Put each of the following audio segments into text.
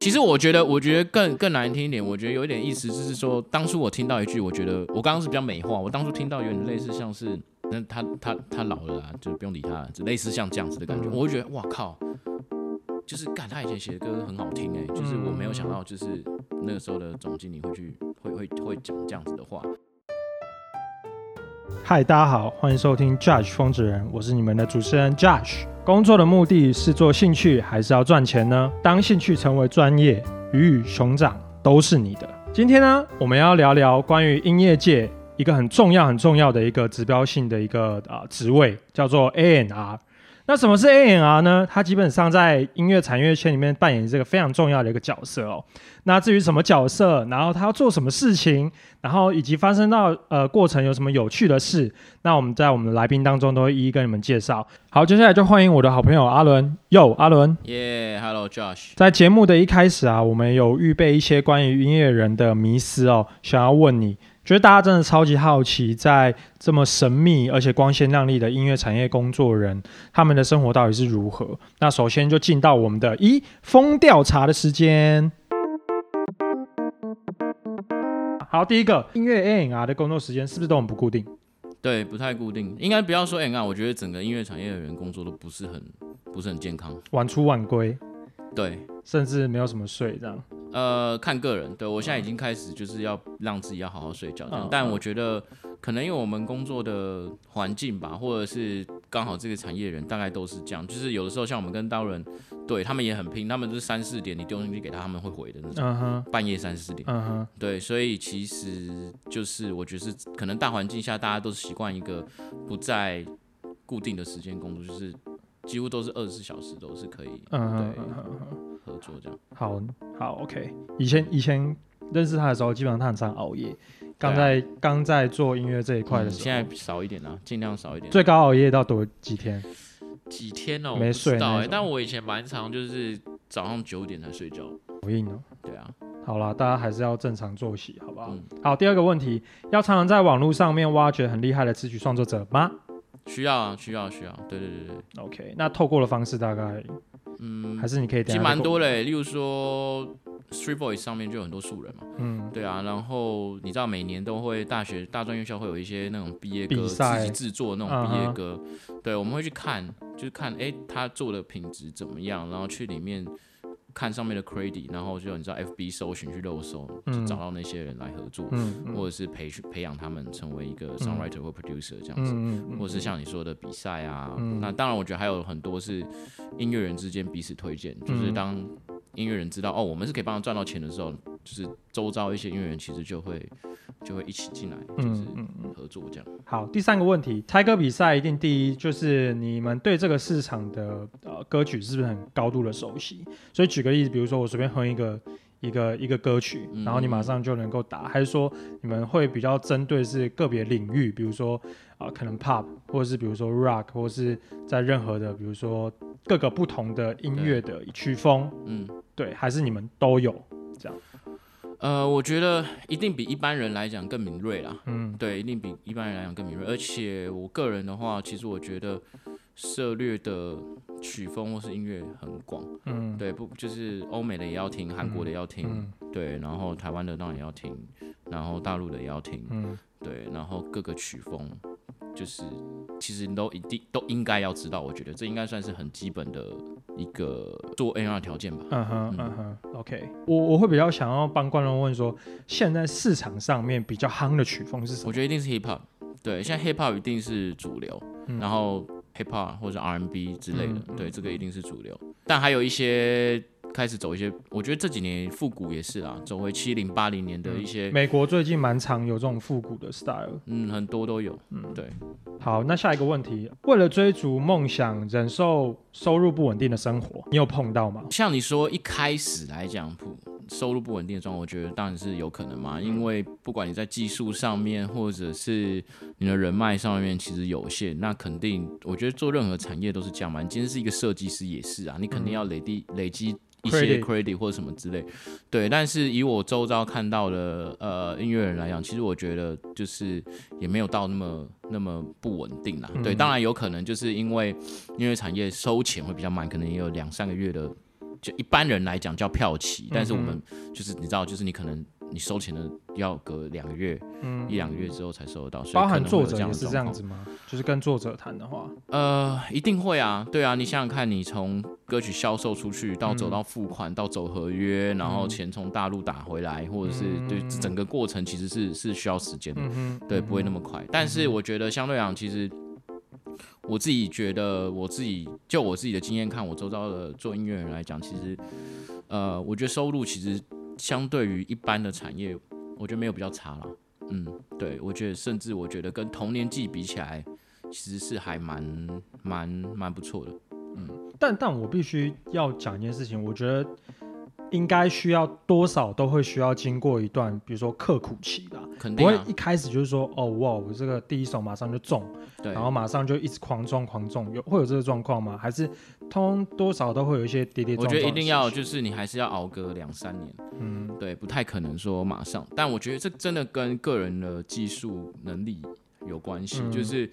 其实我觉得，我觉得更更难听一点，我觉得有一点意思，就是说，当初我听到一句，我觉得我刚刚是比较美化，我当初听到有点类似像是，那他他他老了啊，就不用理他，就类似像这样子的感觉，我会觉得哇靠，就是干他以前写的歌很好听哎，就是我没有想到，就是那个时候的总经理会去会会会讲这样子的话。嗨，大家好，欢迎收听 Judge 疯子人，我是你们的主持人 Judge。工作的目的是做兴趣，还是要赚钱呢？当兴趣成为专业，鱼与熊掌都是你的。今天呢，我们要聊聊关于音乐界一个很重要、很重要的一个指标性的一个啊职位，叫做 ANR。那什么是 A&R 呢？它基本上在音乐产业圈里面扮演这个非常重要的一个角色哦。那至于什么角色，然后他要做什么事情，然后以及发生到呃过程有什么有趣的事，那我们在我们的来宾当中都会一一跟你们介绍。好，接下来就欢迎我的好朋友阿伦。哟，阿伦。耶，Hello Josh。在节目的一开始啊，我们有预备一些关于音乐人的迷思哦，想要问你。觉得大家真的超级好奇，在这么神秘而且光鲜亮丽的音乐产业工作人，他们的生活到底是如何？那首先就进到我们的一风调查的时间。好，第一个音乐 A N R 的工作时间是不是都很不固定？对，不太固定。应该不要说 A N R，我觉得整个音乐产业的人工作都不是很不是很健康，晚出晚归。对，甚至没有什么睡这样。呃，看个人，对我现在已经开始就是要让自己要好好睡觉这样。但我觉得可能因为我们工作的环境吧，或者是刚好这个产业人大概都是这样，就是有的时候像我们跟刀人，对他们也很拼，他们就是三四点你丢进去给他，他们会回的那种，半夜三四点。对，所以其实就是我觉得是可能大环境下大家都是习惯一个不在固定的时间工作，就是几乎都是二十四小时都是可以。嗯对。合作这样，好好 OK。以前以前认识他的时候，基本上他很常熬夜。刚在刚在做音乐这一块的时候，现在少一点啊，尽量少一点。最高熬夜到多几天？几天哦？没睡到哎。但我以前蛮常，就是早上九点才睡觉。好硬哦。对啊。好啦，大家还是要正常作息，好不好？好，第二个问题，要常常在网络上面挖掘很厉害的词曲创作者吗？需要啊，需要，需要。对对对对。OK，那透过的方式大概？嗯，还是你可以。其实蛮多嘞，例如说，Street Voice 上面就有很多素人嘛。嗯，对啊。然后你知道每年都会大学大专院校会有一些那种毕业歌自己制作那种毕业歌，对，我们会去看，就是看哎他做的品质怎么样，然后去里面。看上面的 credit，然后就你知道 FB 搜寻去漏搜，就找到那些人来合作，或者是培训培养他们成为一个 songwriter 或 producer 这样子，或者是像你说的比赛啊。那当然，我觉得还有很多是音乐人之间彼此推荐，就是当音乐人知道哦，我们是可以帮他赚到钱的时候，就是周遭一些音乐人其实就会。就会一起进来，就是合作这样。好，第三个问题，猜歌比赛一定第一，就是你们对这个市场的呃歌曲是不是很高度的熟悉？所以举个例子，比如说我随便哼一个一个一个歌曲，然后你马上就能够打，还是说你们会比较针对是个别领域，比如说啊可能 pop，或者是比如说 rock，或是在任何的比如说各个不同的音乐的曲风，嗯，对，还是你们都有这样？呃，我觉得一定比一般人来讲更敏锐啦。嗯，对，一定比一般人来讲更敏锐。而且我个人的话，其实我觉得涉略的曲风或是音乐很广。嗯，对，不就是欧美的也要听，韩国的也要听，对，然后台湾的当然也要听，然后大陆的也要听。嗯，对，然后各个曲风。就是，其实你都一定都应该要知道，我觉得这应该算是很基本的一个做 N R 条件吧。嗯哼，嗯哼，OK。我我会比较想要帮观众问说，现在市场上面比较夯的曲风是什么？我觉得一定是 Hip Hop。对，现在 Hip Hop 一定是主流，然后 Hip Hop 或者 R N B 之类的，对，这个一定是主流。但还有一些。开始走一些，我觉得这几年复古也是啊，走回七零八零年的一些。美国最近蛮常有这种复古的 style，嗯，很多都有，嗯，对。好，那下一个问题，为了追逐梦想，忍受收入不稳定的生活，你有碰到吗？像你说一开始来讲，收入不稳定的状况，我觉得当然是有可能嘛，因为不管你在技术上面，或者是你的人脉上面，其实有限，那肯定，我觉得做任何产业都是这样嘛。你今天是一个设计师，也是啊，你肯定要累积累积。一些 credit 或者什么之类，对，但是以我周遭看到的呃音乐人来讲，其实我觉得就是也没有到那么那么不稳定啦。对，当然有可能就是因为音乐产业收钱会比较慢，可能也有两三个月的就一般人来讲叫票期，但是我们就是你知道，就是你可能。你收钱的要隔两个月，嗯，一两个月之后才收得到，包含作者也是这样子吗？就是跟作者谈的话，呃，一定会啊，对啊，你想想看，你从歌曲销售出去到走到付款到走合约，然后钱从大陆打回来，或者是对整个过程其实是是需要时间的，对，不会那么快。但是我觉得相对讲，其实我自己觉得，我自己就我自己的经验看，我周遭的做音乐人来讲，其实，呃，我觉得收入其实。相对于一般的产业，我觉得没有比较差了。嗯，对，我觉得甚至我觉得跟同年纪比起来，其实是还蛮蛮蛮不错的。嗯，但但我必须要讲一件事情，我觉得。应该需要多少都会需要经过一段，比如说刻苦期啦，不会一开始就是说哦哇，我这个第一手马上就中，对，然后马上就一直狂中狂中，有会有这个状况吗？还是通多少都会有一些跌跌撞撞？我觉得一定要就是你还是要熬个两三年，嗯，对，不太可能说马上。但我觉得这真的跟个人的技术能力有关系，就是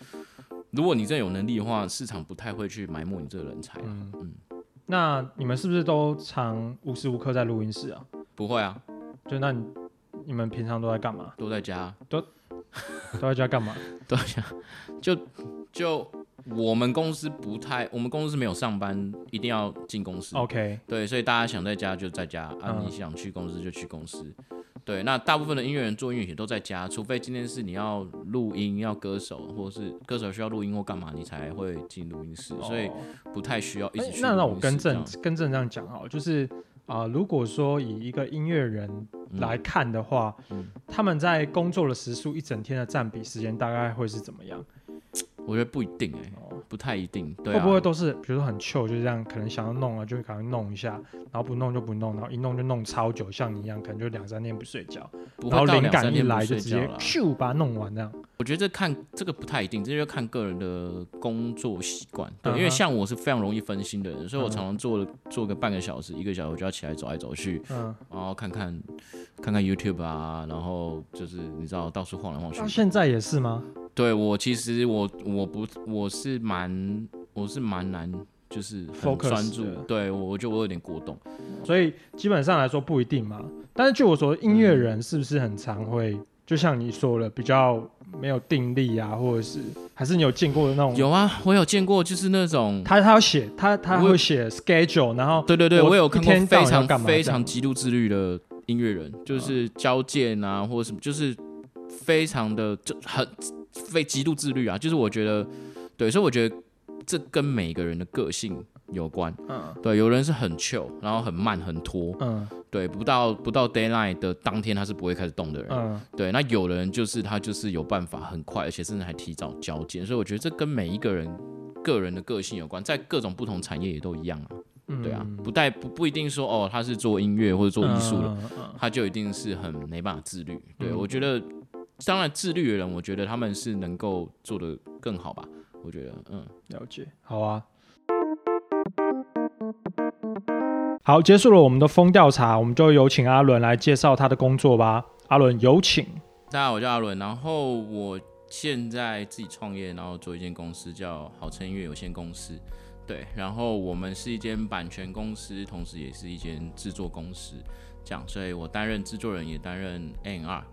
如果你真有能力的话，市场不太会去埋没你这个人才，嗯嗯。那你们是不是都常无时无刻在录音室啊？不会啊，就那你你们平常都在干嘛？都在家，都都在家干嘛？都在家，就就我们公司不太，我们公司是没有上班，一定要进公司。OK，对，所以大家想在家就在家，啊，你想去公司就去公司。对，那大部分的音乐人做音乐也都在家，除非今天是你要录音、要歌手，或者是歌手需要录音或干嘛，你才会进录音室，所以不太需要一直去。那那我更正更正这样讲好，就是啊，如果说以一个音乐人来看的话，他们在工作的时数一整天的占比时间大概会是怎么样？我觉得不一定哎，不太一定。会不会都是比如说很糗，就这样，可能想要弄啊，就会赶快弄一下，然后不弄就不弄，然后一弄就弄超久，像你一样，可能就两三天不睡觉，然后灵感一来就直接咻把它弄完这样。我觉得这看这个不太一定，这就看个人的工作习惯。对，因为像我是非常容易分心的人，所以我常常做做个半个小时、一个小时，我就要起来走来走去，嗯，然后看看看看 YouTube 啊，然后就是你知道到处晃来晃去。现在也是吗？对我其实我我不我是蛮我是蛮难就是很专注，对我我觉得我有点过动，所以基本上来说不一定嘛。但是据我说，音乐人是不是很常会就像你说了，比较没有定力啊，或者是还是你有见过的那种？有啊，我有见过，就是那种他他要写他他会写 schedule，然后对对对，我有看过非常非常极度自律的音乐人，就是交件啊或者什么，就是非常的就很。非极度自律啊，就是我觉得，对，所以我觉得这跟每个人的个性有关。嗯，对，有人是很 chill，然后很慢很拖。嗯，对，不到不到 d a y l i g h t 的当天他是不会开始动的人。嗯，对，那有的人就是他就是有办法很快，而且甚至还提早交接。所以我觉得这跟每一个人个人的个性有关，在各种不同产业也都一样啊。嗯，对啊，不带不不一定说哦，他是做音乐或者做艺术的，他就一定是很没办法自律。对我觉得。当然，自律的人，我觉得他们是能够做得更好吧。我觉得，嗯，了解，好啊。好，结束了我们的风调查，我们就有请阿伦来介绍他的工作吧。阿伦，有请。大家好，我叫阿伦，然后我现在自己创业，然后做一间公司叫好成音乐有限公司。对，然后我们是一间版权公司，同时也是一间制作公司，这样，所以我担任制作人，也担任 A&R。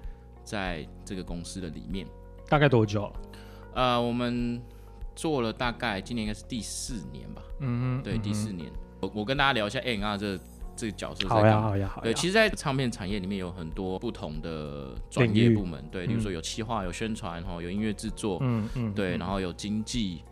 在这个公司的里面，大概多久了？呃，我们做了大概今年应该是第四年吧。嗯嗯，对，第四年。我我跟大家聊一下 N R 这这个角色。好呀，好呀，好。对，其实，在唱片产业里面有很多不同的专业部门。对，比如说有企划、有宣传，哈，有音乐制作，嗯嗯，对，然后有经济，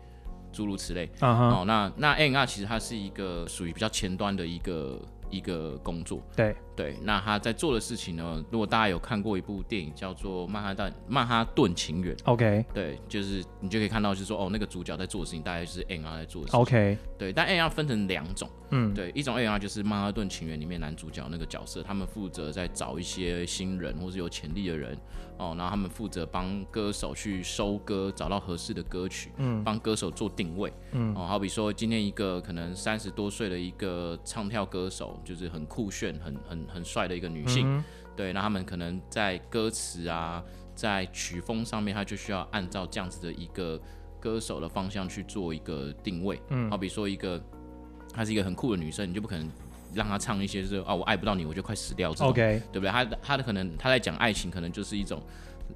诸如此类。哦，那那 A&R 其实它是一个属于比较前端的一个。一个工作，对对，那他在做的事情呢？如果大家有看过一部电影叫做《曼哈顿曼哈顿情缘》，OK，对，就是你就可以看到，就是说哦，那个主角在做的事情，大概是 N R 在做的事情，OK，对，但 N R 分成两种，嗯，对，一种 N R 就是《曼哈顿情缘》里面男主角那个角色，他们负责在找一些新人或是有潜力的人。哦，然后他们负责帮歌手去收歌，找到合适的歌曲，嗯，帮歌手做定位，嗯，哦，好比说今天一个可能三十多岁的一个唱跳歌手，就是很酷炫、很很很帅的一个女性，对，那他们可能在歌词啊，在曲风上面，他就需要按照这样子的一个歌手的方向去做一个定位，嗯，好比说一个她是一个很酷的女生，你就不可能。让他唱一些就是啊我爱不到你我就快死掉这种，OK，对不对？他他的可能他在讲爱情，可能就是一种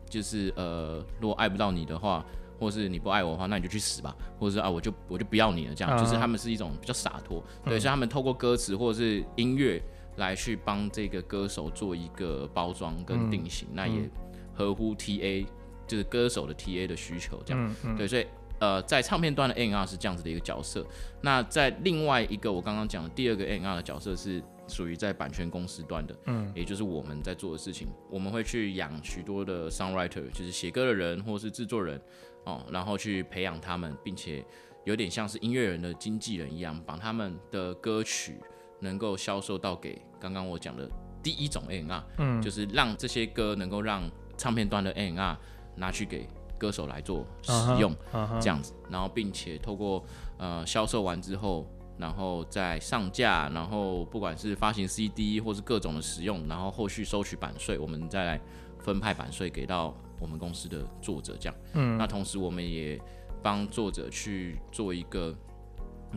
就是呃，如果爱不到你的话，或是你不爱我的话，那你就去死吧，或者是啊我就我就不要你了，这样。就是他们是一种比较洒脱，对，所以他们透过歌词或者是音乐来去帮这个歌手做一个包装跟定型，那也合乎 TA 就是歌手的 TA 的需求，这样，对，所以。呃，在唱片端的 N R 是这样子的一个角色，那在另外一个我刚刚讲的第二个 N R 的角色是属于在版权公司端的，嗯，也就是我们在做的事情，我们会去养许多的 songwriter，就是写歌的人或是制作人，哦，然后去培养他们，并且有点像是音乐人的经纪人一样，把他们的歌曲能够销售到给刚刚我讲的第一种 N R，嗯，就是让这些歌能够让唱片端的 N R 拿去给。歌手来做使用这样子，然后并且透过呃销售完之后，然后再上架，然后不管是发行 CD 或是各种的使用，然后后续收取版税，我们再来分派版税给到我们公司的作者这样。嗯，那同时我们也帮作者去做一个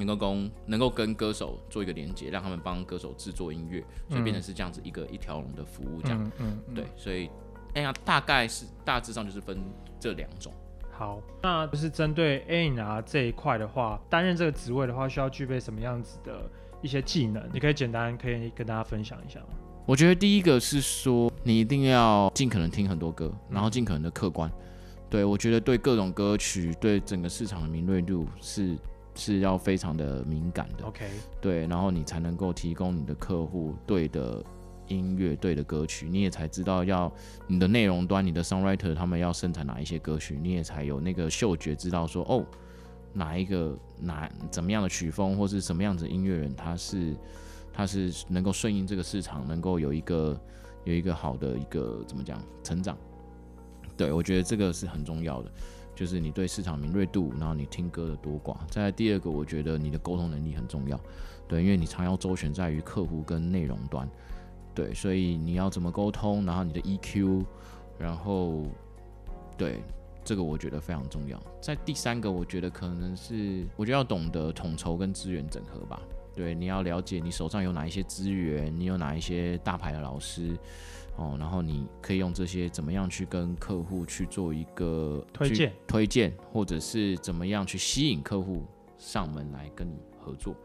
能够跟能够跟歌手做一个连接，让他们帮歌手制作音乐，所以变成是这样子一个一条龙的服务这样。嗯，对，所以哎呀，大概是大致上就是分。这两种好，那就是针对 A R 这一块的话，担任这个职位的话，需要具备什么样子的一些技能？你可以简单可以跟大家分享一下吗？我觉得第一个是说，你一定要尽可能听很多歌，然后尽可能的客观。对我觉得对各种歌曲，对整个市场的敏锐度是是要非常的敏感的。OK，对，然后你才能够提供你的客户对的。音乐对的歌曲，你也才知道要你的内容端，你的 songwriter 他们要生产哪一些歌曲，你也才有那个嗅觉知道说哦，哪一个哪怎么样的曲风或是什么样子音乐人，他是他是能够顺应这个市场，能够有一个有一个好的一个怎么讲成长。对我觉得这个是很重要的，就是你对市场敏锐度，然后你听歌的多寡。再第二个，我觉得你的沟通能力很重要，对，因为你常要周旋在于客户跟内容端。对，所以你要怎么沟通，然后你的 EQ，然后对这个我觉得非常重要。在第三个，我觉得可能是我觉得要懂得统筹跟资源整合吧。对，你要了解你手上有哪一些资源，你有哪一些大牌的老师哦，然后你可以用这些怎么样去跟客户去做一个推荐，推荐，或者是怎么样去吸引客户上门来跟你合作。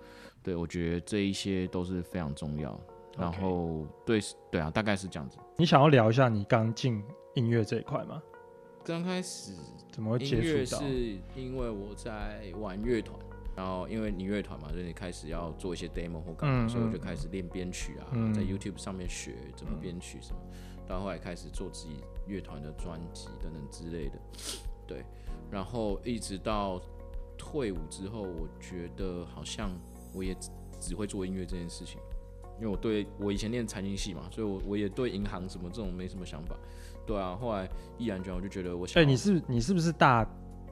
对我觉得这一些都是非常重要。然后对对啊，大概是这样子。你想要聊一下你刚进音乐这一块吗？刚开始怎么会接触到？是因为我在玩乐团，然后因为你乐团嘛，所以你开始要做一些 demo 或干嘛，所以我就开始练编曲啊，在 YouTube 上面学怎么编曲什么。到后来开始做自己乐团的专辑等等之类的。对，然后一直到退伍之后，我觉得好像我也只会做音乐这件事情。因为我对我以前练财经系嘛，所以我我也对银行什么这种没什么想法。对啊，后来毅然决然，我就觉得我想。哎，你是你是不是大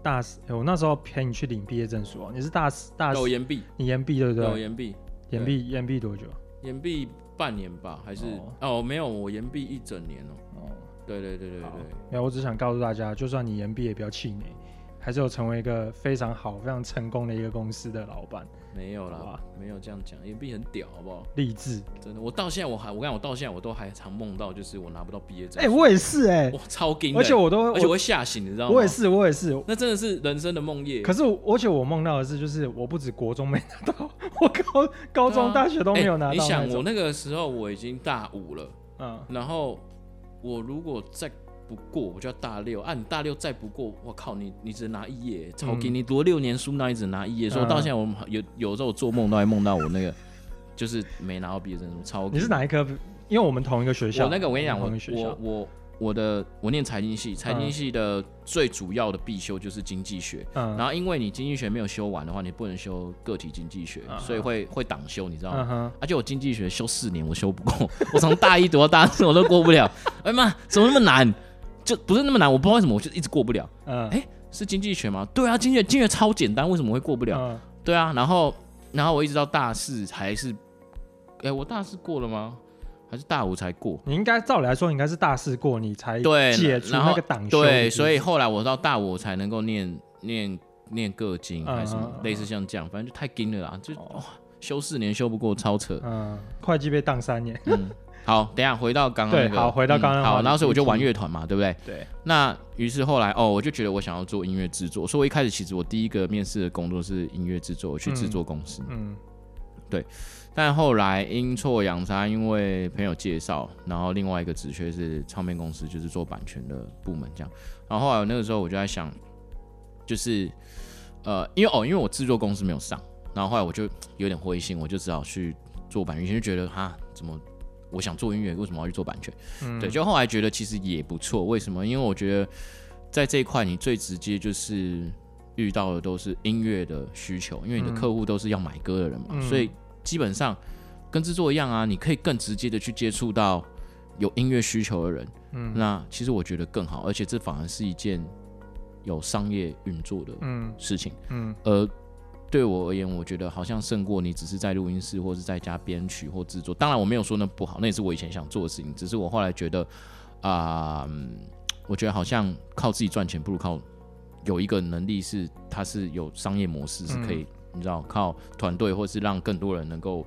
大四？我那时候陪你去领毕业证书哦。你是大四大？有延毕，你延毕对不对？有延毕，延毕延毕多久？延毕半年吧，还是哦没有，我延毕一整年哦。哦，对对对对对。没有，我只想告诉大家，就算你延毕也不要气馁，还是有成为一个非常好、非常成功的一个公司的老板。没有啦，没有这样讲，也毕很屌，好不好？励志，真的，我到现在我还，我讲我到现在我都还常梦到，就是我拿不到毕业证。哎，我也是哎，我，超惊，而且我都，而且我会吓醒，你知道吗？我也是，我也是，那真的是人生的梦魇。可是，而且我梦到的是，就是我不止国中没拿到，我高高中、大学都没有拿到。你想，我那个时候我已经大五了，嗯，然后我如果再。不过我就要大六啊！你大六再不过，我靠你！你只能拿一页，超给你读六年书，那你只拿一页。所以到现在我们有有时候我做梦都还梦到我那个，就是没拿到毕业证书，超。你是哪一科？因为我们同一个学校。我那个我跟你讲，我我我我的我念财经系，财经系的最主要的必修就是经济学。嗯。然后因为你经济学没有修完的话，你不能修个体经济学，所以会会挡修，你知道吗？而且我经济学修四年，我修不过，我从大一读到大四我都过不了。哎妈，怎么那么难？就不是那么难，我不知道为什么我就一直过不了。嗯，哎，是经济学吗？对啊，经济经济学超简单，为什么会过不了？对啊，然后然后我一直到大四还是，哎，我大四过了吗？还是大五才过？你应该照理来说应该是大四过，你才对解除那个党修。对，所以后来我到大五才能够念念念个经还是什么，类似像这样，反正就太精了啦，就哇。修四年修不过，超扯。嗯，会计被当三年。嗯，好，等下回到刚刚那个，好，回到刚刚好，然后所以我就玩乐团嘛，对不对？对。那于是后来哦，我就觉得我想要做音乐制作，所以我一开始其实我第一个面试的工作是音乐制作，我去制作公司。嗯，对。但后来阴错阳差，因为朋友介绍，然后另外一个职缺是唱片公司，就是做版权的部门这样。然后后来那个时候我就在想，就是呃，因为哦，因为我制作公司没有上，然后后来我就有点灰心，我就只好去做版权，就觉得哈，怎么我想做音乐，为什么要去做版权？对，就后来觉得其实也不错。为什么？因为我觉得在这一块，你最直接就是遇到的都是音乐的需求，因为你的客户都是要买歌的人嘛，所以。基本上跟制作一样啊，你可以更直接的去接触到有音乐需求的人。嗯，那其实我觉得更好，而且这反而是一件有商业运作的事情。嗯，而对我而言，我觉得好像胜过你只是在录音室或是在家编曲或制作。当然，我没有说那不好，那也是我以前想做的事情。只是我后来觉得啊，我觉得好像靠自己赚钱，不如靠有一个能力是它是有商业模式是可以。你知道靠团队，或是让更多人能够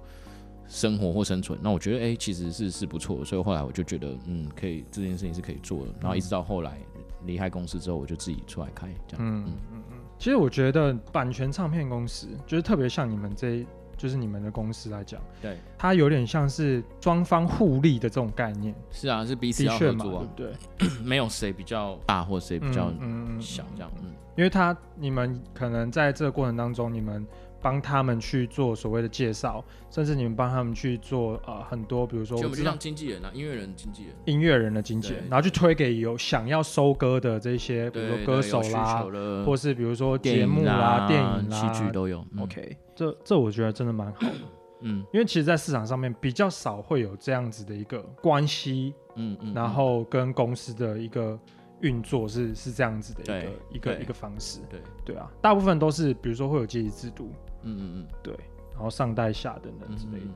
生活或生存，那我觉得哎，其实是是不错的。所以后来我就觉得，嗯，可以这件事情是可以做的。然后一直到后来离开公司之后，我就自己出来开这样。嗯嗯嗯嗯。其实我觉得版权唱片公司，就是特别像你们这，就是你们的公司来讲，对，它有点像是双方互利的这种概念。是啊，是彼此要合作，对对？没有谁比较大，或谁比较小这样。嗯。因为他你们可能在这个过程当中，你们帮他们去做所谓的介绍，甚至你们帮他们去做呃很多，比如说就像经纪人啊，音乐人经纪人，音乐人的经纪人，然后去推给有想要收歌的这些，比如说歌手啦，或是比如说节目啦、电影啦、戏剧都有。OK，这这我觉得真的蛮好的，嗯，因为其实，在市场上面比较少会有这样子的一个关系，嗯嗯，然后跟公司的一个。运作是是这样子的一个一个一个方式，对。对啊，大部分都是比如说会有阶级制度，嗯嗯嗯，对，然后上代下等等之类的。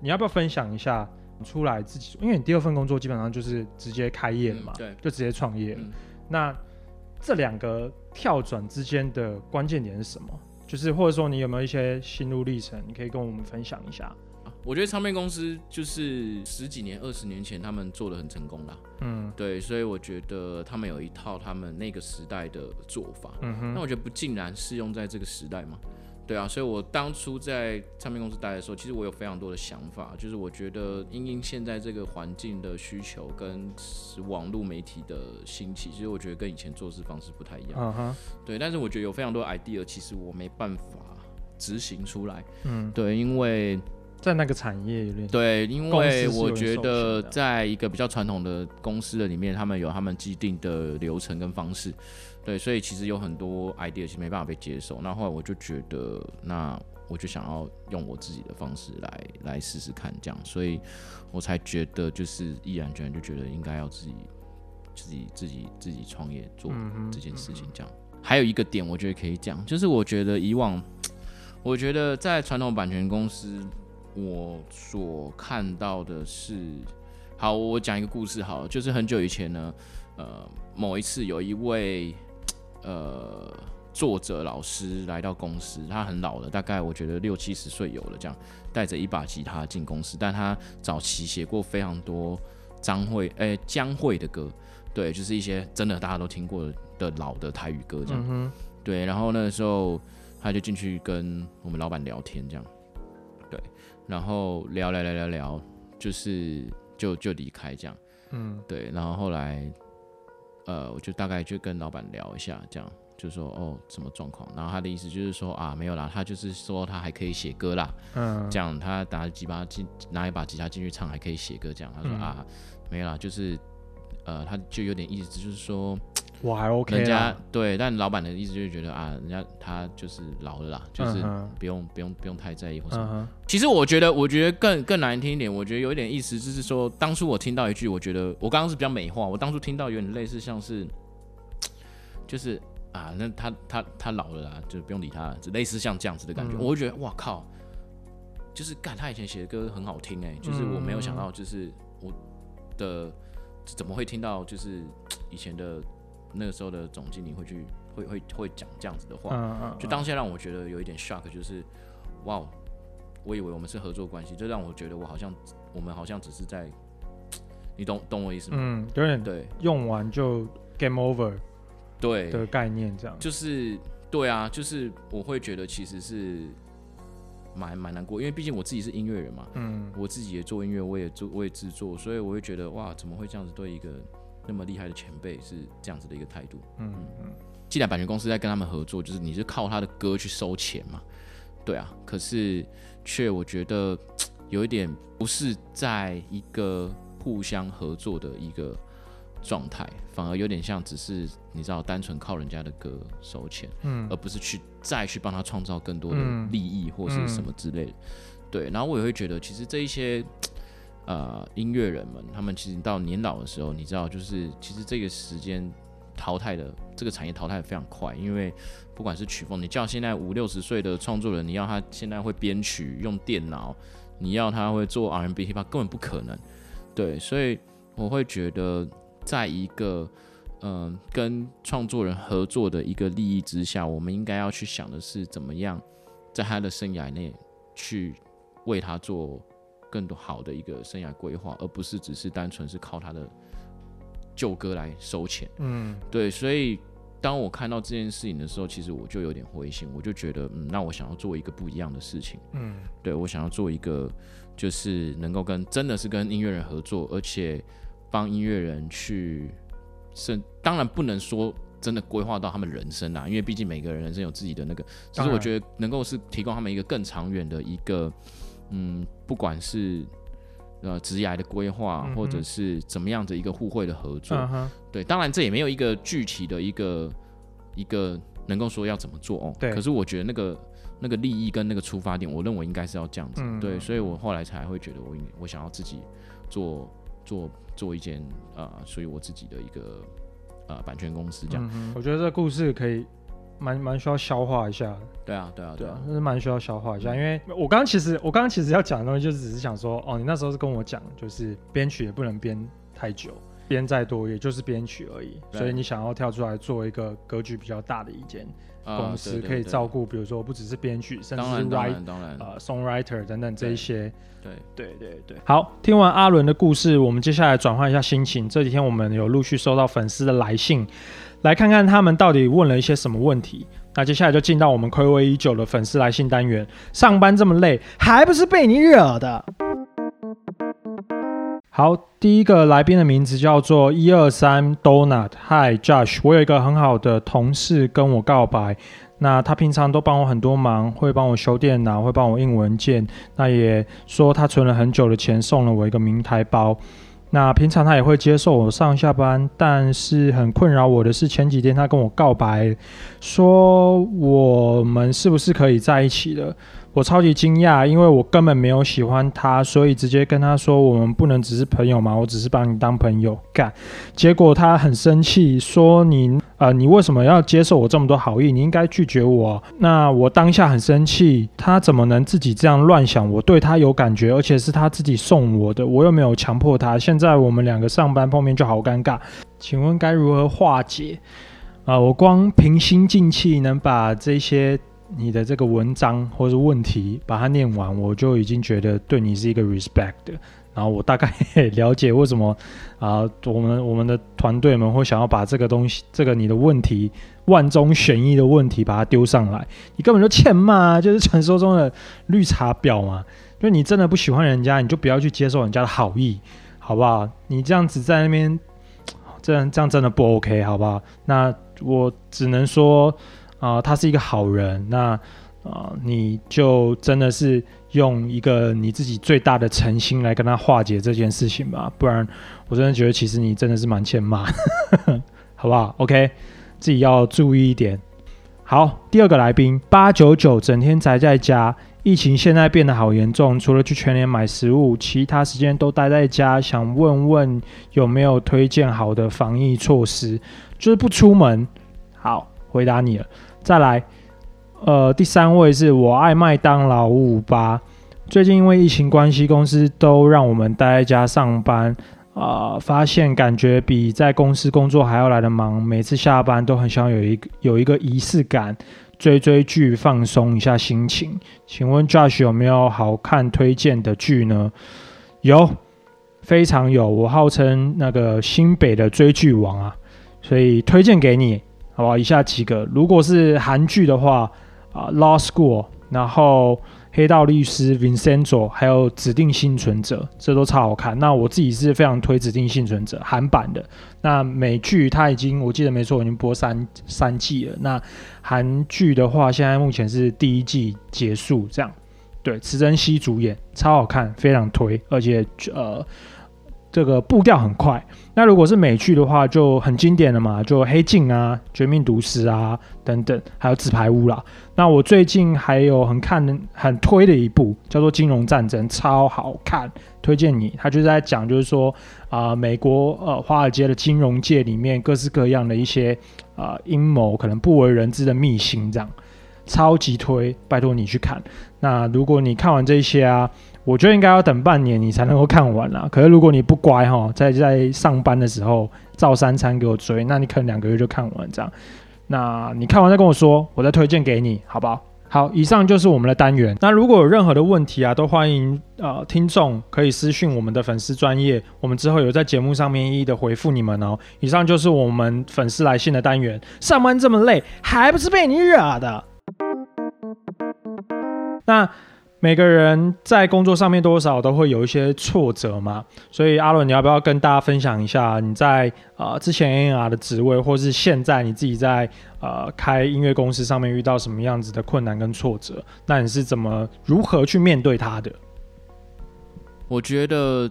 你要不要分享一下出来自己？因为你第二份工作基本上就是直接开业了嘛，对，就直接创业了。那这两个跳转之间的关键点是什么？就是或者说你有没有一些心路历程，你可以跟我们分享一下。我觉得唱片公司就是十几年、二十年前他们做的很成功啦。嗯，对，所以我觉得他们有一套他们那个时代的做法，嗯哼，那我觉得不尽然适用在这个时代嘛，对啊，所以我当初在唱片公司待的时候，其实我有非常多的想法，就是我觉得因因现在这个环境的需求跟网络媒体的兴起，其实我觉得跟以前做事方式不太一样，嗯哼，对，但是我觉得有非常多 idea，其实我没办法执行出来，嗯，对，因为。在那个产业有点对，因为我觉得在一个比较传统的公司的里面，他们有他们既定的流程跟方式，对，所以其实有很多 idea 其实没办法被接受。那后来我就觉得，那我就想要用我自己的方式来来试试看，这样，所以我才觉得就是毅然决然就觉得应该要自己自己自己自己创业做这件事情。这样还有一个点，我觉得可以讲，就是我觉得以往 我觉得在传统版权公司。我所看到的是，好，我讲一个故事，好，就是很久以前呢，呃，某一次有一位呃作者老师来到公司，他很老了，大概我觉得六七十岁有了，这样带着一把吉他进公司，但他早期写过非常多张惠诶江蕙的歌，对，就是一些真的大家都听过的老的台语歌这样，对，然后那个时候他就进去跟我们老板聊天这样。然后聊聊聊聊聊，就是就就离开这样，嗯，对。然后后来，呃，我就大概就跟老板聊一下，这样就说哦什么状况。然后他的意思就是说啊没有啦，他就是说他还可以写歌啦，嗯，这样他拿几把进拿一把吉他进去唱还可以写歌这样。他说啊没有啦，就是呃他就有点意思，就是说。我还 OK，人家对，但老板的意思就是觉得啊，人家他就是老了啦，就是不用不用不用太在意或什么。其实我觉得，我觉得更更难听一点，我觉得有一点意思，就是说，当初我听到一句，我觉得我刚刚是比较美化，我当初听到有点类似像是，就是啊，那他他他老了啦，就不用理他，就类似像这样子的感觉。我会觉得哇靠，就是干他以前写的歌很好听哎，就是我没有想到，就是我的怎么会听到就是以前的。那个时候的总经理会去会会会讲这样子的话，就当下让我觉得有一点 shock，就是哇，我以为我们是合作关系，就让我觉得我好像我们好像只是在，你懂懂我意思吗？嗯，有点对，用完就 game over，对。的概念这样，就是对啊，就是我会觉得其实是蛮蛮难过，因为毕竟我自己是音乐人嘛，嗯，我自己也做音乐，我也做我也制作，所以我会觉得哇，怎么会这样子对一个那么厉害的前辈是这样子的一个态度？嗯嗯，既然版权公司在跟他们合作，就是你是靠他的歌去收钱嘛，对啊，可是。却我觉得有一点不是在一个互相合作的一个状态，反而有点像只是你知道单纯靠人家的歌收钱，嗯，而不是去再去帮他创造更多的利益或是什么之类的。对，然后我也会觉得，其实这一些呃音乐人们，他们其实到年老的时候，你知道，就是其实这个时间淘汰的这个产业淘汰的非常快，因为。不管是曲风，你叫现在五六十岁的创作人，你要他现在会编曲用电脑，你要他会做 R&B hip hop，根本不可能。对，所以我会觉得，在一个嗯跟创作人合作的一个利益之下，我们应该要去想的是怎么样在他的生涯内去为他做更多好的一个生涯规划，而不是只是单纯是靠他的旧歌来收钱。嗯，对，所以。当我看到这件事情的时候，其实我就有点灰心，我就觉得，嗯，那我想要做一个不一样的事情，嗯，对我想要做一个，就是能够跟真的是跟音乐人合作，而且帮音乐人去，是当然不能说真的规划到他们人生啊，因为毕竟每个人人生有自己的那个，其实我觉得能够是提供他们一个更长远的一个，嗯，不管是。呃，职业的规划，或者是怎么样的一个互惠的合作，对，当然这也没有一个具体的一个一个能够说要怎么做哦。对。可是我觉得那个那个利益跟那个出发点，我认为应该是要这样子。对，所以我后来才会觉得，我应我想要自己做做做一件呃属于我自己的一个呃版权公司这样。我觉得这故事可以。蛮蛮需要消化一下的，对啊，对啊，对啊，就是蛮需要消化一下。因为我刚刚其实我刚刚其实要讲的东西，就是只是想说，哦，你那时候是跟我讲，就是编曲也不能编太久，编再多也就是编曲而已。所以你想要跳出来做一个格局比较大的一间公司，可以照顾，比如说不只是编曲，甚至是 write，呃，songwriter 等等这一些。对对对对。好，听完阿伦的故事，我们接下来转换一下心情。这几天我们有陆续收到粉丝的来信。来看看他们到底问了一些什么问题。那接下来就进到我们暌违已久的粉丝来信单元。上班这么累，还不是被你惹的？好，第一个来宾的名字叫做一二三 Donut。Hi Josh，我有一个很好的同事跟我告白。那他平常都帮我很多忙，会帮我修电脑，会帮我印文件。那也说他存了很久的钱，送了我一个名牌包。那平常他也会接受我上下班，但是很困扰我的是前几天他跟我告白，说我们是不是可以在一起了？我超级惊讶，因为我根本没有喜欢他，所以直接跟他说我们不能只是朋友嘛，我只是把你当朋友干。结果他很生气，说你呃你为什么要接受我这么多好意？你应该拒绝我。那我当下很生气，他怎么能自己这样乱想？我对他有感觉，而且是他自己送我的，我又没有强迫他。现在我们两个上班碰面就好尴尬，请问该如何化解？啊，我光平心静气能把这些。你的这个文章或者问题把它念完，我就已经觉得对你是一个 respect 的。然后我大概了解为什么啊，我们我们的团队们会想要把这个东西，这个你的问题万中选一的问题把它丢上来。你根本就欠骂，就是传说中的绿茶婊嘛。就你真的不喜欢人家，你就不要去接受人家的好意，好不好？你这样子在那边，这样这样真的不 OK，好不好？那我只能说。啊，他是一个好人，那啊，你就真的是用一个你自己最大的诚心来跟他化解这件事情吧，不然我真的觉得其实你真的是蛮欠骂，好不好？OK，自己要注意一点。好，第二个来宾八九九整天宅在家，疫情现在变得好严重，除了去全联买食物，其他时间都待在家，想问问有没有推荐好的防疫措施，就是不出门。好，回答你了。再来，呃，第三位是我爱麦当劳五五八。最近因为疫情关系，公司都让我们待在家上班，啊，发现感觉比在公司工作还要来的忙。每次下班都很想有一个有一个仪式感，追追剧放松一下心情。请问 Josh 有没有好看推荐的剧呢？有，非常有。我号称那个新北的追剧王啊，所以推荐给你，好不好？以下几个，如果是韩剧的话啊，《Law School》，然后。黑道律师 Vincenzo，还有指定幸存者，这都超好看。那我自己是非常推指定幸存者韩版的。那美剧它已经，我记得没错，已经播三三季了。那韩剧的话，现在目前是第一季结束，这样。对，池珍熙主演，超好看，非常推，而且呃。这个步调很快。那如果是美剧的话，就很经典了嘛，就《黑镜》啊，《绝命毒师》啊等等，还有《纸牌屋》啦。那我最近还有很看、很推的一部叫做《金融战争》，超好看，推荐你。他就在讲，就是说啊，美国呃华尔街的金融界里面各式各样的一些啊阴谋，可能不为人知的秘辛，这样超级推，拜托你去看。那如果你看完这些啊。我觉得应该要等半年你才能够看完啦。可是如果你不乖哈，在在上班的时候照三餐给我追，那你可能两个月就看完这样。那你看完再跟我说，我再推荐给你，好不好？好，以上就是我们的单元。那如果有任何的问题啊，都欢迎呃听众可以私讯我们的粉丝专业，我们之后有在节目上面一一的回复你们哦。以上就是我们粉丝来信的单元。上班这么累，还不是被你惹的？那。每个人在工作上面多少都会有一些挫折嘛，所以阿伦，你要不要跟大家分享一下你在呃之前 A&R 的职位，或是现在你自己在呃开音乐公司上面遇到什么样子的困难跟挫折？那你是怎么如何去面对它的？我觉得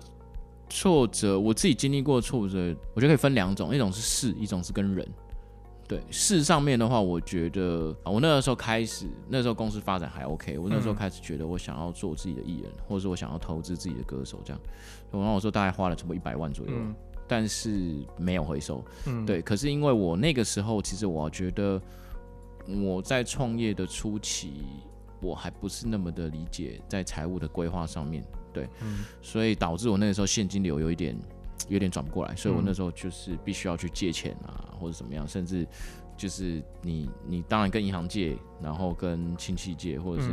挫折，我自己经历过挫折，我觉得可以分两种，一种是事，一种是跟人。对事上面的话，我觉得我那个时候开始，那时候公司发展还 OK。我那时候开始觉得我想要做自己的艺人，或者是我想要投资自己的歌手这样。然后我说大概花了差不多一百万左右，但是没有回收。对，可是因为我那个时候其实我觉得我在创业的初期，我还不是那么的理解在财务的规划上面，对，所以导致我那个时候现金流有一点。有点转不过来，所以我那时候就是必须要去借钱啊，或者怎么样，甚至就是你你当然跟银行借，然后跟亲戚借，或者是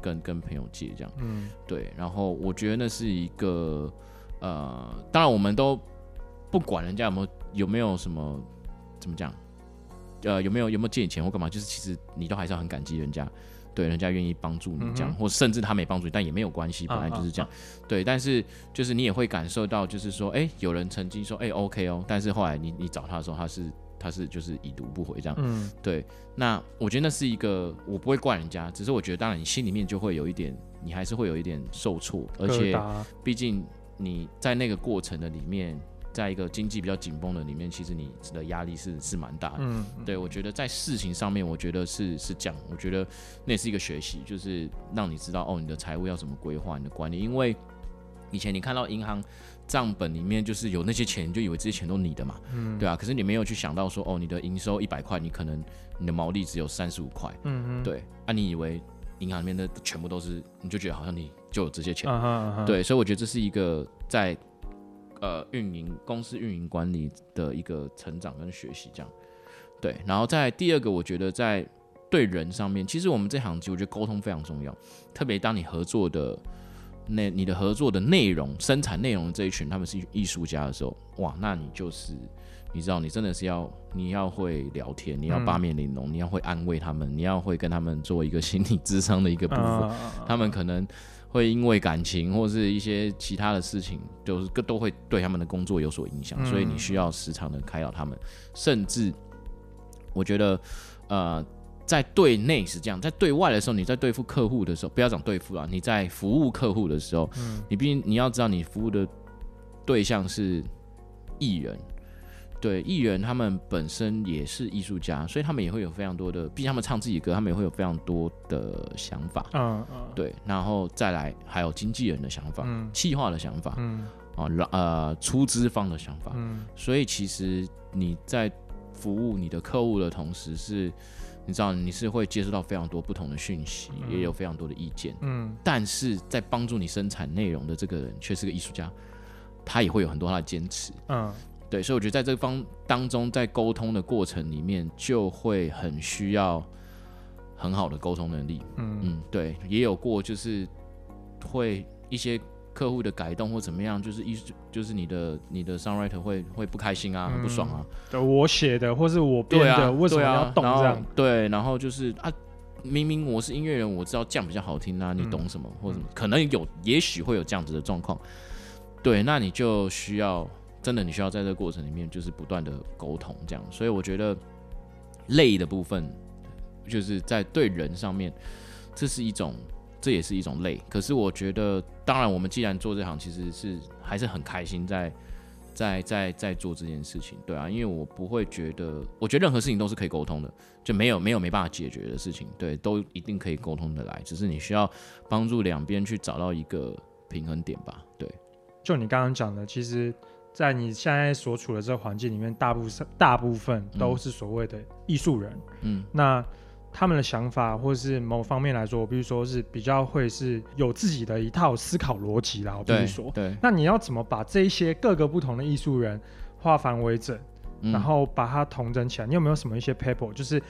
跟跟朋友借这样，嗯，对。然后我觉得那是一个呃，当然我们都不管人家有没有有没有什么怎么讲，呃，有没有有没有借你钱或干嘛，就是其实你都还是要很感激人家。对，人家愿意帮助你这样，或甚至他没帮助你，但也没有关系，本来就是这样。对，但是就是你也会感受到，就是说，哎，有人曾经说，哎，OK 哦，但是后来你你找他的时候，他是他是就是已读不回这样。嗯，对。那我觉得那是一个，我不会怪人家，只是我觉得，当然你心里面就会有一点，你还是会有一点受挫，而且毕竟你在那个过程的里面。在一个经济比较紧绷的里面，其实你的压力是是蛮大的。嗯，对我觉得在事情上面，我觉得是是这样。我觉得那也是一个学习，就是让你知道哦，你的财务要怎么规划，你的管理。因为以前你看到银行账本里面就是有那些钱，就以为这些钱都你的嘛，嗯，对啊。可是你没有去想到说，哦，你的营收一百块，你可能你的毛利只有三十五块，嗯嗯，对啊，你以为银行里面的全部都是，你就觉得好像你就有这些钱，对，所以我觉得这是一个在。呃，运营公司运营管理的一个成长跟学习，这样对。然后在第二个，我觉得在对人上面，其实我们这行其实我觉得沟通非常重要。特别当你合作的那你的合作的内容、生产内容这一群，他们是艺术家的时候，哇，那你就是你知道，你真的是要你要会聊天，你要八面玲珑，你要会安慰他们，你要会跟他们做一个心理智商的一个部分，他们可能。会因为感情或是一些其他的事情，就是都会对他们的工作有所影响，所以你需要时常的开导他们。甚至我觉得，呃，在对内是这样，在对外的时候，你在对付客户的时候，不要讲对付啊，你在服务客户的时候，你毕竟你要知道，你服务的对象是艺人。对艺人，他们本身也是艺术家，所以他们也会有非常多的，毕竟他们唱自己歌，他们也会有非常多的想法。嗯嗯。对，然后再来还有经纪人的想法，嗯，企划的想法，嗯，啊，呃，出资方的想法，嗯，所以其实你在服务你的客户的同时，是，你知道你是会接收到非常多不同的讯息，也有非常多的意见，嗯，但是在帮助你生产内容的这个人却是个艺术家，他也会有很多他的坚持，嗯。对，所以我觉得在这方当中，在沟通的过程里面，就会很需要很好的沟通能力。嗯嗯，对，也有过就是会一些客户的改动或怎么样，就是一就是你的你的 songwriter 会会不开心啊，很不爽啊。对，我写的或是我编的，为什么要动这样？对，然后就是啊，明明我是音乐人，我知道这样比较好听啊，你懂什么或什么可能有，也许会有这样子的状况。对，那你就需要真的，你需要在这个过程里面就是不断的沟通这样。所以我觉得累的部分。就是在对人上面，这是一种，这也是一种累。可是我觉得，当然，我们既然做这行，其实是还是很开心，在在在在做这件事情，对啊，因为我不会觉得，我觉得任何事情都是可以沟通的，就没有没有没办法解决的事情，对，都一定可以沟通的来，只是你需要帮助两边去找到一个平衡点吧，对。就你刚刚讲的，其实，在你现在所处的这个环境里面，大部分大部分都是所谓的艺术人，嗯，那。他们的想法，或者是某方面来说，我比如说是比较会是有自己的一套思考逻辑啦。我比如说，对，那你要怎么把这一些各个不同的艺术人化繁为整，然后把它统整起来？你有没有什么一些 paper？就是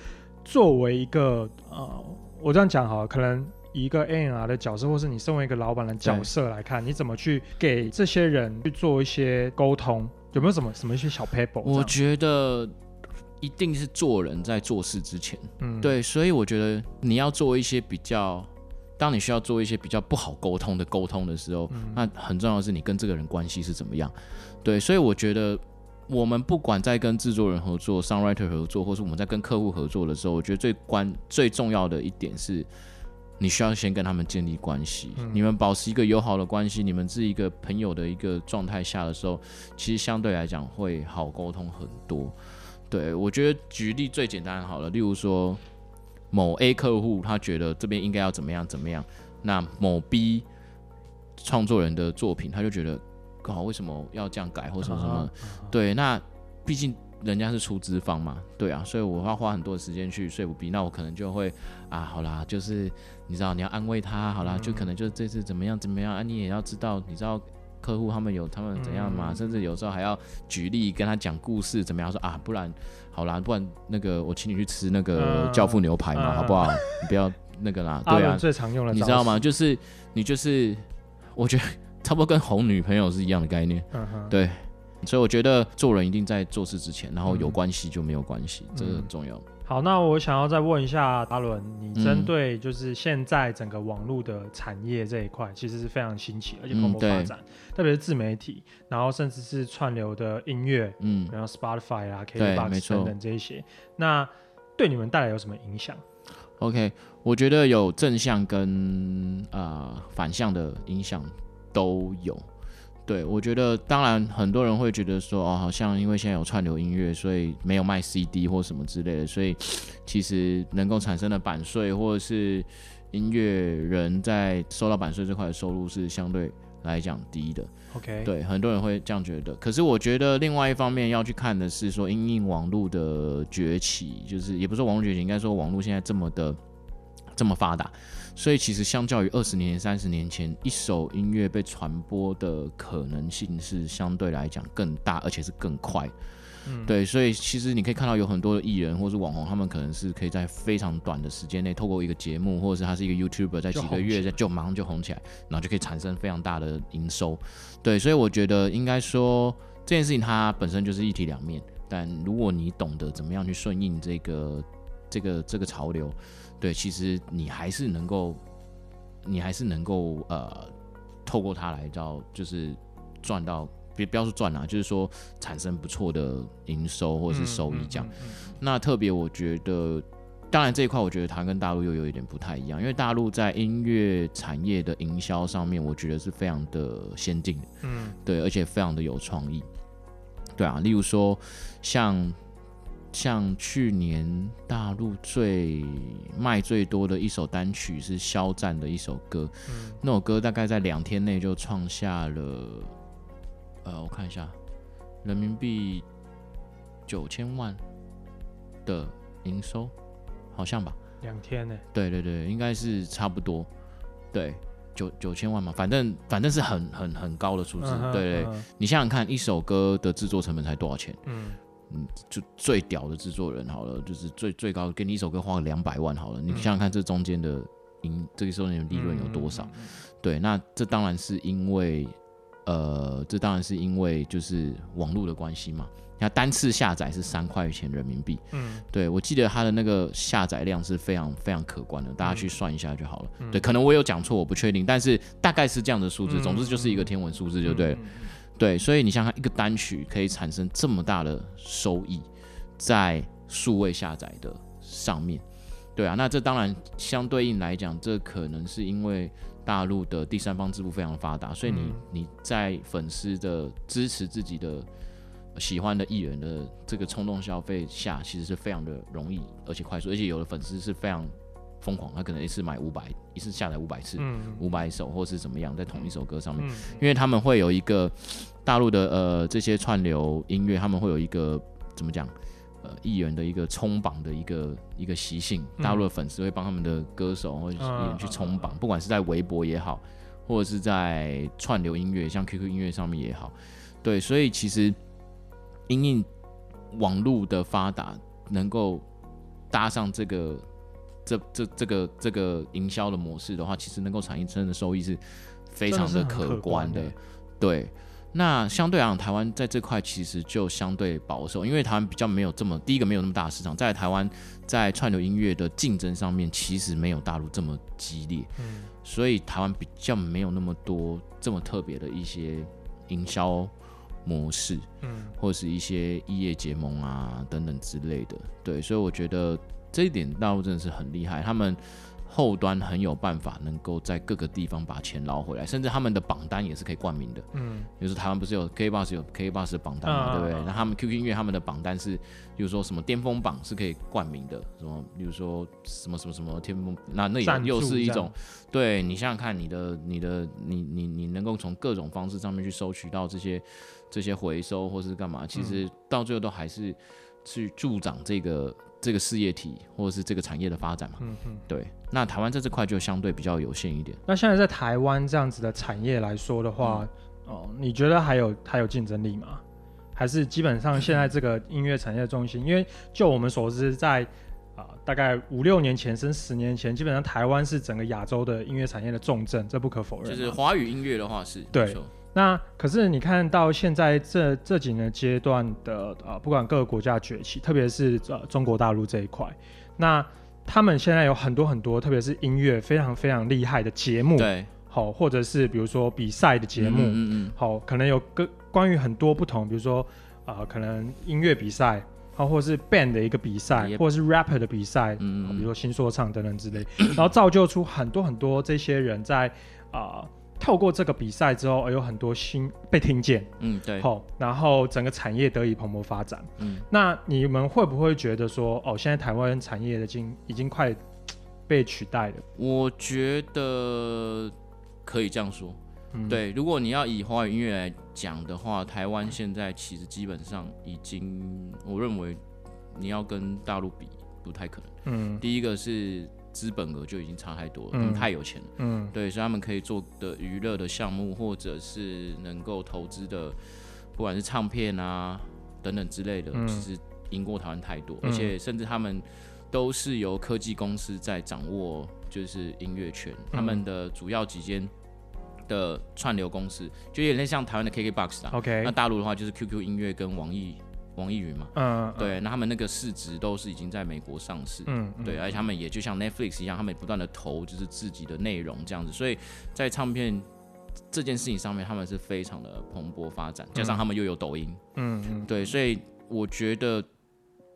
作为一个呃，我这样讲哈，可能一个 A N R 的角色，或是你身为一个老板的角色来看，你怎么去给这些人去做一些沟通？有没有什么什么一些小 paper？我觉得。一定是做人在做事之前，嗯，对，所以我觉得你要做一些比较，当你需要做一些比较不好沟通的沟通的时候，那很重要的是你跟这个人关系是怎么样，对，所以我觉得我们不管在跟制作人合作、songwriter 合作，或是我们在跟客户合作的时候，我觉得最关最重要的一点是，你需要先跟他们建立关系，你们保持一个友好的关系，你们是一个朋友的一个状态下的时候，其实相对来讲会好沟通很多。对，我觉得举例最简单好了，例如说某 A 客户他觉得这边应该要怎么样怎么样，那某 B 创作人的作品他就觉得，好为什么要这样改或什么什么？对，那毕竟人家是出资方嘛，对啊，所以我要花很多的时间去说服 B，那我可能就会啊，好啦，就是你知道你要安慰他，好啦，就可能就这次怎么样怎么样啊，你也要知道，你知道。客户他们有他们怎样嘛？甚至有时候还要举例跟他讲故事，怎么样说啊？不然好啦，不然那个我请你去吃那个教父牛排嘛，好不好？你不要那个啦，对啊，最常用的，你知道吗？就是你就是，我觉得 差不多跟哄女朋友是一样的概念，对。所以我觉得做人一定在做事之前，然后有关系就没有关系，这个很重要。好，那我想要再问一下阿伦，你针对就是现在整个网络的产业这一块，其实是非常新奇而且蓬勃发展，特别是自媒体，然后甚至是串流的音乐，嗯，然后 Spotify 啊、KKBox 等等这一些，那对你们带来有什么影响？OK，我觉得有正向跟呃反向的影响都有。对，我觉得当然很多人会觉得说，哦，好像因为现在有串流音乐，所以没有卖 CD 或什么之类的，所以其实能够产生的版税或者是音乐人在收到版税这块的收入是相对来讲低的。OK，对，很多人会这样觉得。可是我觉得另外一方面要去看的是说，因应网络的崛起，就是也不是网络崛起，应该说网络现在这么的这么发达。所以其实相较于二十年、三十年前，一首音乐被传播的可能性是相对来讲更大，而且是更快。嗯，对，所以其实你可以看到有很多的艺人或是网红，他们可能是可以在非常短的时间内，透过一个节目，或者是他是一个 YouTuber，在几个月在就马上就红起来，然后就可以产生非常大的营收。对，所以我觉得应该说这件事情它本身就是一体两面，但如果你懂得怎么样去顺应这个这个这个潮流。对，其实你还是能够，你还是能够呃，透过它来到就是赚到，别不要说赚啦，就是说产生不错的营收或者是收益这样。那特别我觉得，当然这一块我觉得它跟大陆又有一点不太一样，因为大陆在音乐产业的营销上面，我觉得是非常的先进的，嗯，对，而且非常的有创意。对啊，例如说像。像去年大陆最卖最多的一首单曲是肖战的一首歌，那首歌大概在两天内就创下了，呃，我看一下，人民币九千万的营收，好像吧？两天呢？对对对，应该是差不多，对，九九千万嘛，反正反正是很很很高的数字，对对，你想想看，一首歌的制作成本才多少钱？嗯。嗯，就最屌的制作人好了，就是最最高给你一首歌花个两百万好了，你想想看这中间的盈这个时候的利润有多少？对，那这当然是因为，呃，这当然是因为就是网络的关系嘛。那单次下载是三块钱人民币，嗯，对我记得它的那个下载量是非常非常可观的，大家去算一下就好了。对，可能我有讲错，我不确定，但是大概是这样的数字，总之就是一个天文数字，就对。对，所以你想想，一个单曲可以产生这么大的收益，在数位下载的上面，对啊，那这当然相对应来讲，这可能是因为大陆的第三方支付非常发达，所以你你在粉丝的支持自己的喜欢的艺人的这个冲动消费下，其实是非常的容易而且快速，而且有的粉丝是非常。疯狂，他可能一次买五百，一次下载五百次，五百首，或是怎么样，在同一首歌上面，因为他们会有一个大陆的呃这些串流音乐，他们会有一个怎么讲，呃艺人的一个冲榜的一个一个习性，大陆的粉丝会帮他们的歌手或者艺人去冲榜，不管是在微博也好，或者是在串流音乐，像 QQ 音乐上面也好，对，所以其实因应网络的发达，能够搭上这个。这这这个这个营销的模式的话，其实能够产生的收益是非常的可观的。对，那相对来讲，台湾在这块其实就相对保守，因为台湾比较没有这么第一个没有那么大的市场，在台湾在串流音乐的竞争上面，其实没有大陆这么激烈。嗯，所以台湾比较没有那么多这么特别的一些营销模式，嗯，或者是一些异业结盟啊等等之类的。对，所以我觉得。这一点大陆真的是很厉害，他们后端很有办法，能够在各个地方把钱捞回来，甚至他们的榜单也是可以冠名的。嗯，比如说台湾不是有 K Bus 有 K Bus 的榜单嘛，对不对？那他们 QQ 音乐他们的榜单是，比如说什么巅峰榜是可以冠名的，什么比如说什么什么什么巅峰，那那也又是一种，对你想想看，你的你的你你你能够从各种方式上面去收取到这些这些回收或是干嘛，其实到最后都还是去助长这个。这个事业体或者是这个产业的发展嘛，嗯嗯，对。那台湾在这块就相对比较有限一点。那现在在台湾这样子的产业来说的话，哦，你觉得还有还有竞争力吗？还是基本上现在这个音乐产业中心？因为就我们所知，在啊大概五六年前甚至十年前，基本上台湾是整个亚洲的音乐产业的重镇，这不可否认。就是华语音乐的话是，对。那可是你看到现在这这几年阶段的呃，不管各个国家崛起，特别是呃中国大陆这一块，那他们现在有很多很多，特别是音乐非常非常厉害的节目，对，好，或者是比如说比赛的节目，嗯嗯，好，可能有各关于很多不同，比如说啊，可能音乐比赛，啊，或者是 band 的一个比赛，或者是 rapper 的比赛，嗯嗯，比如说新说唱等等之类，然后造就出很多很多这些人在啊。透过这个比赛之后，而有很多新被听见，嗯，对，好，然后整个产业得以蓬勃发展，嗯，那你们会不会觉得说，哦，现在台湾产业的经已经快 被取代了？我觉得可以这样说，对，如果你要以华语音乐来讲的话，台湾现在其实基本上已经，我认为你要跟大陆比不太可能，嗯，第一个是。资本额就已经差太多了，他们太有钱了。嗯，对，所以他们可以做的娱乐的项目，或者是能够投资的，不管是唱片啊等等之类的，其实赢过台湾太多。而且甚至他们都是由科技公司在掌握，就是音乐圈。他们的主要几间的串流公司，就有点像台湾的 KKBOX 啊。OK，那大陆的话就是 QQ 音乐跟网易。网易云嘛，嗯，对，那他们那个市值都是已经在美国上市，嗯，对，而且他们也就像 Netflix 一样，他们不断的投就是自己的内容这样子，所以在唱片这件事情上面，他们是非常的蓬勃发展，加上他们又有抖音，嗯嗯，对，所以我觉得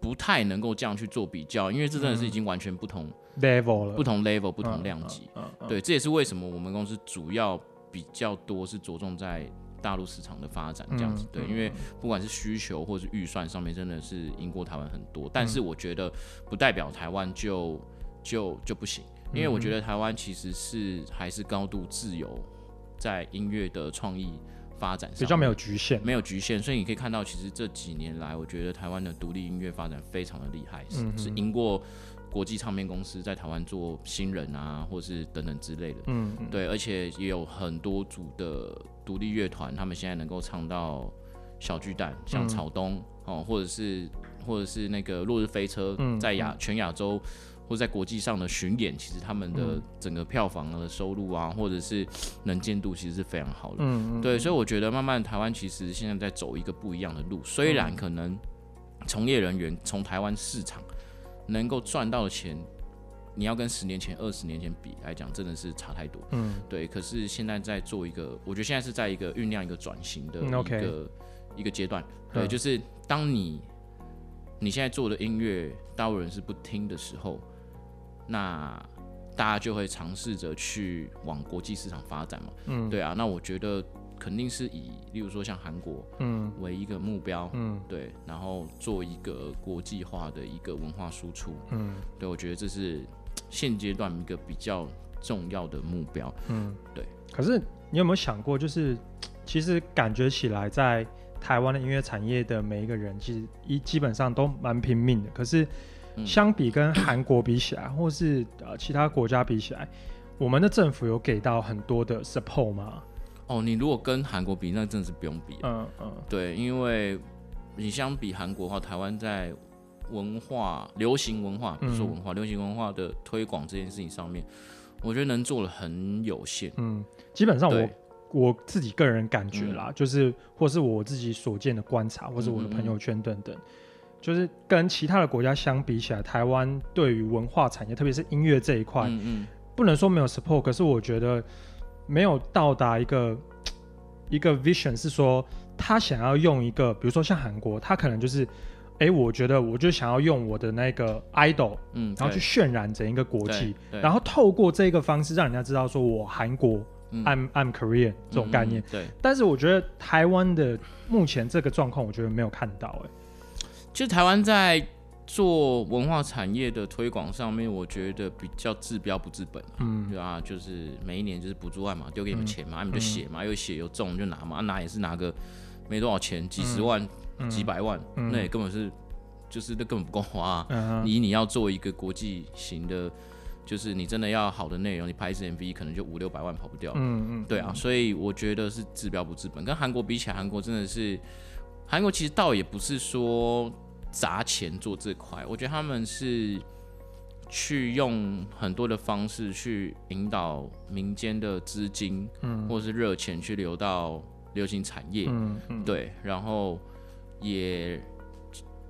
不太能够这样去做比较，因为这真的是已经完全不同 level 了，不同 level 不同量级，对，这也是为什么我们公司主要比较多是着重在。大陆市场的发展这样子，对，因为不管是需求或是预算上面，真的是赢过台湾很多。但是我觉得不代表台湾就就就不行，因为我觉得台湾其实是还是高度自由，在音乐的创意发展上比较没有局限，没有局限。所以你可以看到，其实这几年来，我觉得台湾的独立音乐发展非常的厉害，是是赢过。国际唱片公司在台湾做新人啊，或是等等之类的，嗯，对，而且也有很多组的独立乐团，他们现在能够唱到小巨蛋，像草东哦，或者是或者是那个落日飞车，在亚全亚洲或在国际上的巡演，其实他们的整个票房的收入啊，或者是能见度，其实是非常好的。嗯对，所以我觉得慢慢台湾其实现在在走一个不一样的路，虽然可能从业人员从台湾市场能够赚到的钱。你要跟十年前、二十年前比来讲，真的是差太多。嗯，对。可是现在在做一个，我觉得现在是在一个酝酿一个转型的一个一个阶段。对，就是当你你现在做的音乐，大部分人是不听的时候，那大家就会尝试着去往国际市场发展嘛。嗯，对啊。那我觉得肯定是以，例如说像韩国，嗯，为一个目标。嗯，对。然后做一个国际化的一个文化输出。嗯，对，我觉得这是。现阶段一个比较重要的目标，嗯，对。可是你有没有想过，就是其实感觉起来，在台湾的音乐产业的每一个人，其实一基本上都蛮拼命的。可是相比跟韩国比起来，或是呃其他国家比起来，我们的政府有给到很多的 support 吗？哦，你如果跟韩国比，那真的是不用比。嗯嗯，对，因为你相比韩国的话，台湾在文化、流行文化，不说文化，流行文化的推广这件事情上面，我觉得能做的很有限。嗯，基本上我我自己个人感觉啦，就是或是我自己所见的观察，或是我的朋友圈等等，就是跟其他的国家相比起来，台湾对于文化产业，特别是音乐这一块，嗯嗯，不能说没有 support，可是我觉得没有到达一个 一个 vision，是说他想要用一个，比如说像韩国，他可能就是。哎，我觉得我就想要用我的那个 idol，嗯，然后去渲染整一个国际，然后透过这个方式让人家知道说我韩国，I'm I'm Korean 这种概念。对。但是我觉得台湾的目前这个状况，我觉得没有看到。哎，其实台湾在做文化产业的推广上面，我觉得比较治标不治本。嗯，对啊，就是每一年就是补助案嘛，丢给你们钱嘛，你们就写嘛，有写有中就拿嘛，拿也是拿个没多少钱，几十万。几百万，那也根本是，就是那根本不够花。你你要做一个国际型的，就是你真的要好的内容，你拍一支 MV 可能就五六百万跑不掉。嗯嗯，对啊，所以我觉得是治标不治本。跟韩国比起来，韩国真的是，韩国其实倒也不是说砸钱做这块，我觉得他们是去用很多的方式去引导民间的资金，嗯，或者是热钱去流到流行产业。嗯嗯，对，然后。也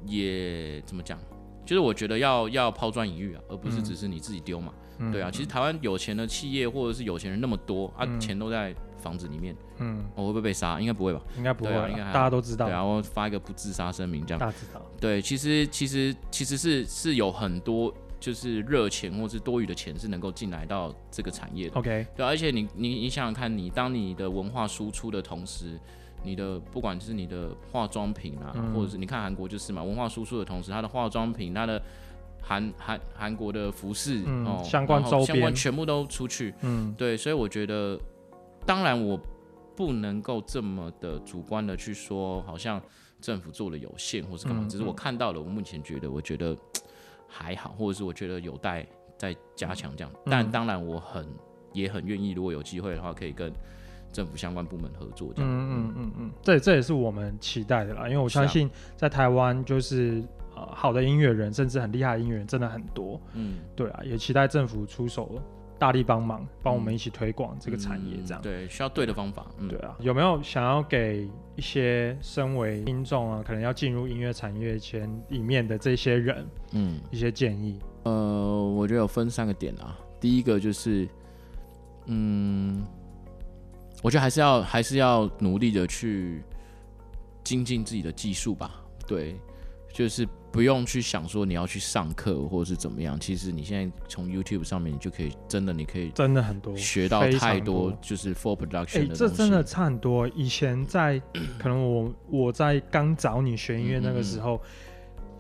也怎么讲？就是我觉得要要抛砖引玉啊，而不是只是你自己丢嘛。对啊，其实台湾有钱的企业或者是有钱人那么多啊，钱都在房子里面。嗯，我会不会被杀？应该不会吧？应该不会，应该大家都知道。对啊，我发一个不自杀声明，这样。大家知道。对，其实其实其实是是有很多就是热钱或是多余的钱是能够进来到这个产业的。OK。对，而且你你你想想看，你当你的文化输出的同时。你的不管是你的化妆品啊，或者是你看韩国就是嘛，文化输出的同时，它的化妆品、它的韩韩韩国的服饰哦，相关周边全部都出去。嗯，对，所以我觉得，当然我不能够这么的主观的去说，好像政府做的有限或是干嘛，只是我看到了，我目前觉得我觉得还好，或者是我觉得有待再加强这样。但当然我很也很愿意，如果有机会的话，可以跟。政府相关部门合作，这样，嗯嗯。嗯嗯，这这也是我们期待的啦，因为我相信在台湾就是呃好的音乐人，甚至很厉害的音乐人真的很多，嗯，对啊，也期待政府出手大力帮忙，帮我们一起推广这个产业，这样，对，需要对的方法，对啊，有没有想要给一些身为听众啊，可能要进入音乐产业前里面的这些人，嗯，一些建议？呃，我觉得有分三个点啊，第一个就是，嗯。我觉得还是要还是要努力的去精进自己的技术吧。对，就是不用去想说你要去上课或者是怎么样。其实你现在从 YouTube 上面，你就可以真的你可以真的很多学到太多，就是 For Production 的这真的差很多。以前在可能我我在刚找你学音乐那个时候。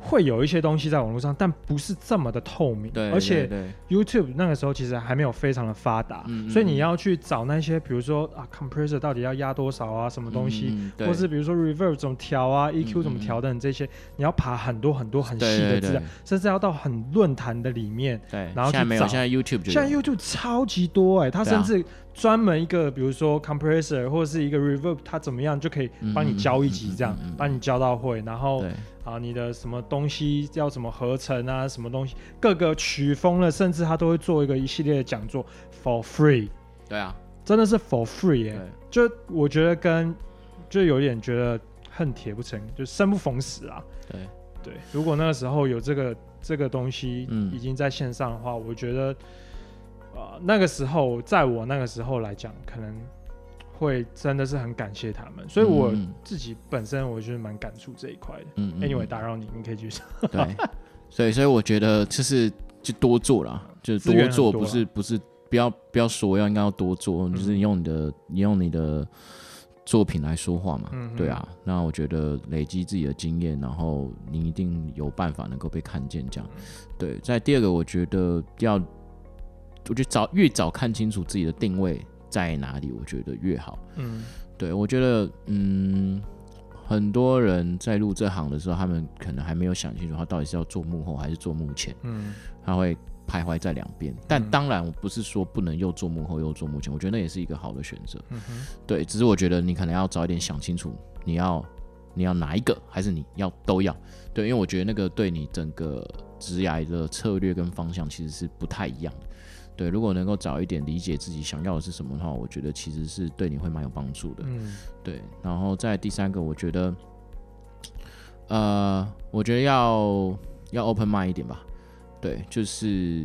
会有一些东西在网络上，但不是这么的透明。对，而且 YouTube 那个时候其实还没有非常的发达，所以你要去找那些，比如说啊，compressor 到底要压多少啊，什么东西，或是比如说 reverb 怎么调啊，EQ 怎么调等这些，你要爬很多很多很细的资料，甚至要到很论坛的里面，对，然后去找。现在 YouTube 现在 YouTube 超级多哎，它甚至专门一个，比如说 compressor 或者是一个 reverb，它怎么样就可以帮你教一集，这样帮你教到会，然后啊，你的什么东西要怎么合成啊，什么东西各个曲风了，甚至他都会做一个一系列的讲座 for free。对啊，真的是 for free 耶！就我觉得跟就有点觉得恨铁不成，就生不逢时啊。对对，如果那个时候有这个这个东西已经在线上的话，我觉得。呃，那个时候，在我那个时候来讲，可能会真的是很感谢他们，所以我自己本身我觉得蛮感触这一块的。嗯，Anyway，打扰你，你可以继续。对，所以所以我觉得就是就多做啦，就是多做，不是不是不要不要说要应该要多做，就是你用你的你用你的作品来说话嘛。嗯，对啊。那我觉得累积自己的经验，然后你一定有办法能够被看见。这样，对。在第二个，我觉得要。我觉得早越早看清楚自己的定位在哪里，我觉得越好。嗯，对，我觉得，嗯，很多人在入这行的时候，他们可能还没有想清楚，他到底是要做幕后还是做幕前。嗯，他会徘徊在两边。但当然，我不是说不能又做幕后又做幕前，我觉得那也是一个好的选择。对，只是我觉得你可能要早一点想清楚，你要你要哪一个，还是你要都要？对，因为我觉得那个对你整个职涯的策略跟方向其实是不太一样的。对，如果能够早一点理解自己想要的是什么的话，我觉得其实是对你会蛮有帮助的。嗯，对。然后在第三个，我觉得，呃，我觉得要要 open mind 一点吧。对，就是，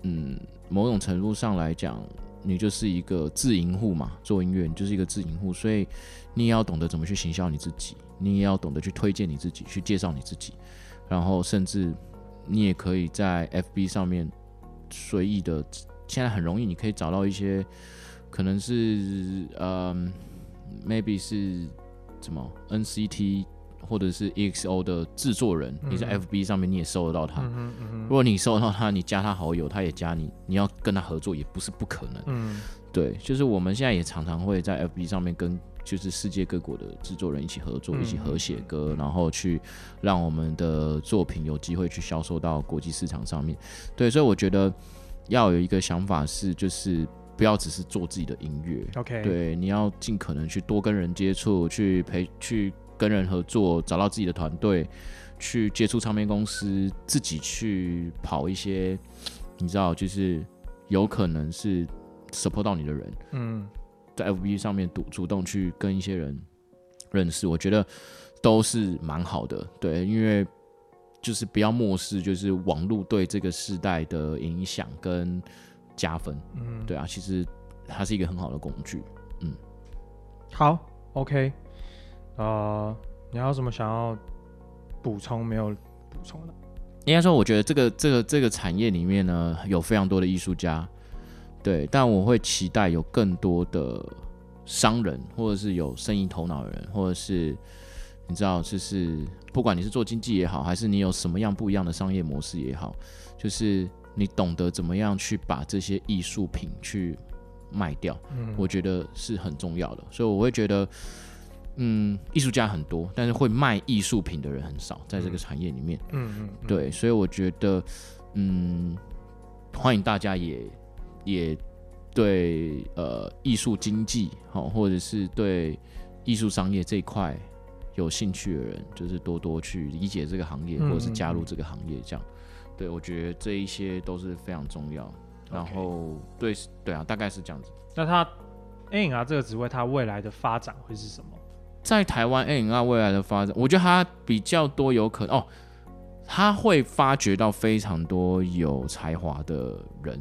嗯，某种程度上来讲，你就是一个自营户嘛，做音乐你就是一个自营户，所以你也要懂得怎么去行销你自己，你也要懂得去推荐你自己，去介绍你自己，然后甚至你也可以在 FB 上面。随意的，现在很容易，你可以找到一些，可能是呃，maybe 是什么 NCT 或者是 EXO 的制作人，你在 FB 上面你也搜得到他。如果你搜到他，你加他好友，他也加你，你要跟他合作也不是不可能。嗯，对，就是我们现在也常常会在 FB 上面跟就是世界各国的制作人一起合作，一起合写歌，然后去让我们的作品有机会去销售到国际市场上面。对，所以我觉得要有一个想法是，就是不要只是做自己的音乐。OK，对，你要尽可能去多跟人接触，去陪，去跟人合作，找到自己的团队，去接触唱片公司，自己去跑一些，你知道，就是有可能是 support 到你的人。嗯。在 FB 上面主主动去跟一些人认识，我觉得都是蛮好的。对，因为就是不要漠视，就是网络对这个时代的影响跟加分。嗯，对啊，其实它是一个很好的工具。嗯，好，OK。呃，你还有什么想要补充没有补充的？应该说，我觉得这个这个这个产业里面呢，有非常多的艺术家。对，但我会期待有更多的商人，或者是有生意头脑的人，或者是你知道，就是不管你是做经济也好，还是你有什么样不一样的商业模式也好，就是你懂得怎么样去把这些艺术品去卖掉，我觉得是很重要的。所以我会觉得，嗯，艺术家很多，但是会卖艺术品的人很少，在这个产业里面，嗯嗯，对，所以我觉得，嗯，欢迎大家也。也对呃艺术经济好，或者是对艺术商业这一块有兴趣的人，就是多多去理解这个行业，或者是加入这个行业，这样。对我觉得这一些都是非常重要。然后对对啊，大概是这样子。那他 A N R 这个职位，它未来的发展会是什么？在台湾 A N R 未来的发展，我觉得它比较多有可能哦，他会发掘到非常多有才华的人。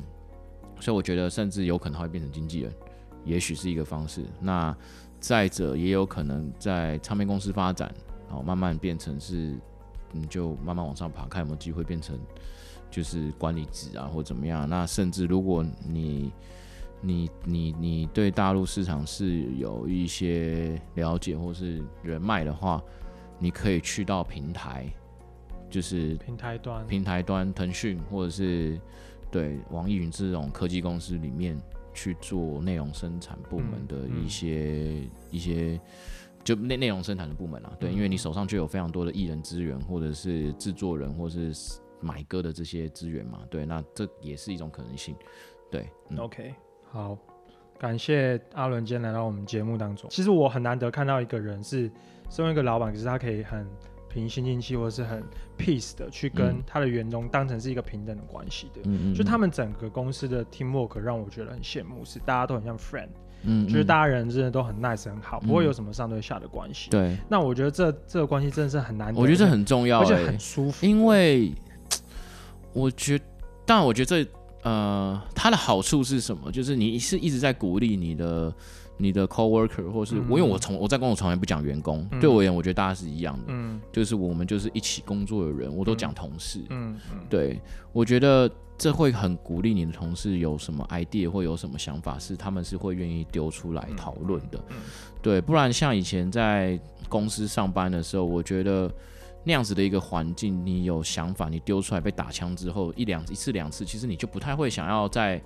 所以我觉得，甚至有可能会变成经纪人，也许是一个方式。那再者，也有可能在唱片公司发展，然后慢慢变成是，你就慢慢往上爬，看有没有机会变成就是管理职啊，或怎么样。那甚至如果你你你你对大陆市场是有一些了解或是人脉的话，你可以去到平台，就是平台端，平台端，腾讯或者是。对网易云这种科技公司里面去做内容生产部门的一些一些，就内内容生产的部门啊，对，因为你手上就有非常多的艺人资源，或者是制作人，或是买歌的这些资源嘛，对，那这也是一种可能性。对，OK，好，感谢阿伦今天来到我们节目当中。其实我很难得看到一个人是身为一个老板，可是他可以很平心静气，或者是很 peace 的去跟他的员工当成是一个平等的关系的。嗯嗯。就他们整个公司的 teamwork 让我觉得很羡慕，是大家都很像 friend。嗯。就是大家人真的都很 nice 很好，不会有什么上对下的关系。对。那我觉得这这个关系真的是很难。我觉得这很重要，而且很舒服。因为我觉，但我觉得这。呃，它的好处是什么？就是你是一直在鼓励你的你的 coworker，或是我，因为我从我在工作从来不讲员工，对我而言，我觉得大家是一样的，嗯，就是我们就是一起工作的人，我都讲同事，嗯嗯，对我觉得这会很鼓励你的同事有什么 idea 或有什么想法，是他们是会愿意丢出来讨论的，对，不然像以前在公司上班的时候，我觉得。那样子的一个环境，你有想法，你丢出来被打枪之后，一两一次两次，其实你就不太会想要再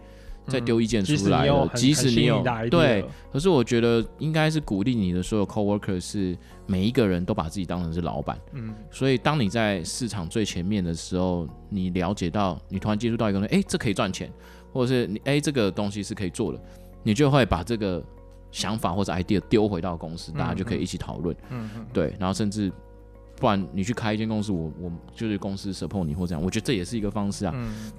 再丢意见出来了。即使你有对，可是我觉得应该是鼓励你的所有 coworker 是每一个人都把自己当成是老板。嗯，所以当你在市场最前面的时候，你了解到你突然接触到一个人，哎，这可以赚钱，或者是你哎这个东西是可以做的，你就会把这个想法或者 idea 丢回到公司，大家就可以一起讨论。嗯嗯，对，然后甚至。不然你去开一间公司，我我就是公司 support 你或这样，我觉得这也是一个方式啊。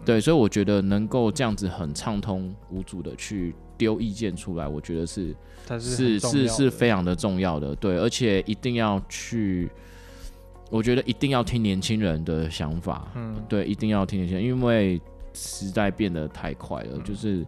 对，所以我觉得能够这样子很畅通无阻的去丢意见出来，我觉得是是是是非常的重要的。对，而且一定要去，我觉得一定要听年轻人的想法。嗯，对，一定要听年轻人，因为时代变得太快了，就是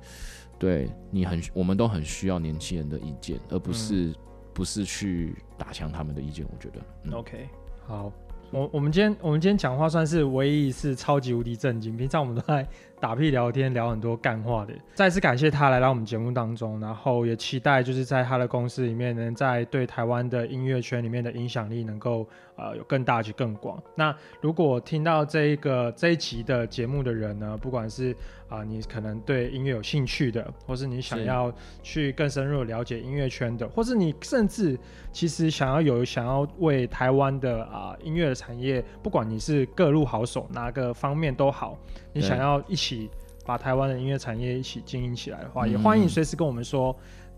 对你很，我们都很需要年轻人的意见，而不是不是去打枪他们的意见。我觉得，OK。好，我我们今天我们今天讲话算是唯一一次超级无敌震惊。平常我们都在打屁聊天，聊很多干话的。再次感谢他来到我们节目当中，然后也期待就是在他的公司里面，能在对台湾的音乐圈里面的影响力能够。呃，有更大及更广。那如果听到这一个这一集的节目的人呢，不管是啊，你可能对音乐有兴趣的，或是你想要去更深入了解音乐圈的，或是你甚至其实想要有想要为台湾的啊音乐的产业，不管你是各路好手哪个方面都好，你想要一起把台湾的音乐产业一起经营起来的话，也欢迎随时跟我们说。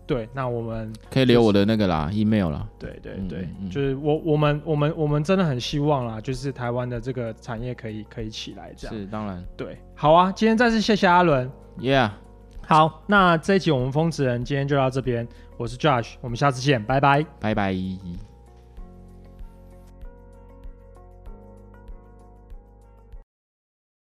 对，那我们可以留我的那个啦，email 啦。对对对，就是我我们我们我们真的很希望啦，就是台湾的这个产业可以可以起来这样。是当然。对，好啊，今天再次谢谢阿伦。Yeah。好，那这一集我们疯子人今天就到这边，我是 Josh，我们下次见，拜拜，拜拜。